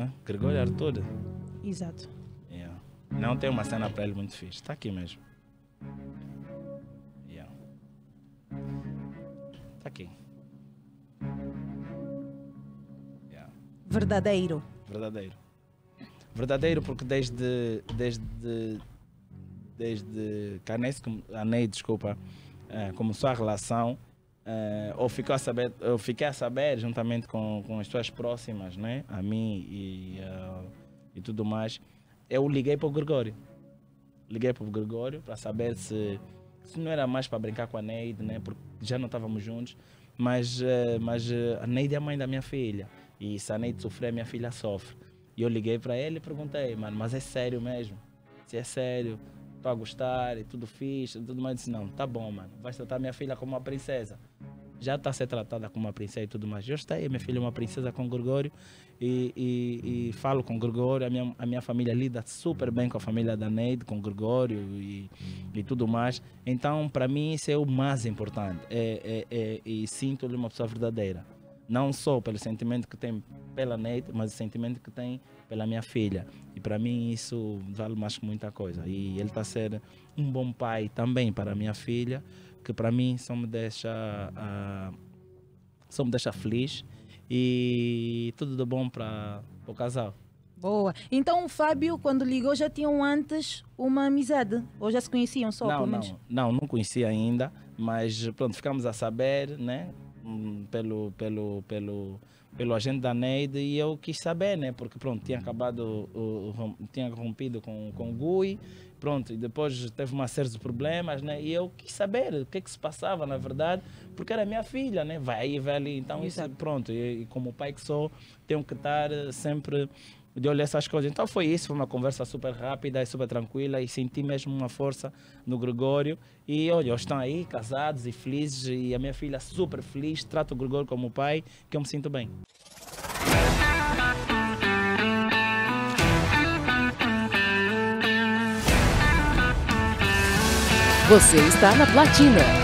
Hã? Gregório Arthur. Exato. Yeah. Não tem uma cena para ele muito fixe. Está aqui mesmo. Yeah. Está aqui. Yeah. Verdadeiro. Verdadeiro. Verdadeiro porque desde desde desde que a Ney, a Ney desculpa, eh, começou a relação, eh, ou ficou a saber, eu fiquei a saber juntamente com, com as pessoas próximas, né, a mim e, eh, e tudo mais, eu liguei para o Gregório. Liguei para o Gregório para saber se, se não era mais para brincar com a Neide, né, porque já não estávamos juntos, mas, eh, mas eh, a Neide é a mãe da minha filha. E se a Neide sofrer, minha filha sofre. E eu liguei para ele e perguntei, mano, mas é sério mesmo? Se é sério, estou a gostar e tudo fixe, tudo mais. Eu disse, não, tá bom, mano, vais tratar minha filha como uma princesa. Já está a ser tratada como uma princesa e tudo mais. Eu estou aí, minha filha é uma princesa com Gregório e, e, e falo com Gregório. A minha, a minha família lida super bem com a família da Neide, com Gregório e, e tudo mais. Então, para mim, isso é o mais importante. É, é, é, e sinto-lhe uma pessoa verdadeira não só pelo sentimento que tem pela Neide, mas o sentimento que tem pela minha filha. E para mim isso vale mais que muita coisa. E ele está a ser um bom pai também para a minha filha, que para mim só me deixa, uh, só me deixa feliz e tudo de bom para o casal. Boa. Então o Fábio, quando ligou, já tinham antes uma amizade? Ou já se conheciam só, não, pelo menos? Não, não, não conhecia ainda, mas pronto, ficamos a saber, né? Pelo, pelo, pelo, pelo agente da Neide e eu quis saber, né? Porque pronto, tinha acabado, o, o, tinha rompido com, com o Gui, pronto, e depois teve uma série de problemas, né? E eu quis saber o que é que se passava, na verdade, porque era minha filha, né? Vai aí, vai ali, então isso, pronto, e, e como pai que sou, tenho que estar sempre de olhar essas coisas. Então foi isso, foi uma conversa super rápida e super tranquila e senti mesmo uma força no Gregório. E olha, estão aí casados e felizes e a minha filha super feliz, trata o Gregório como pai, que eu me sinto bem. Você está na Platina.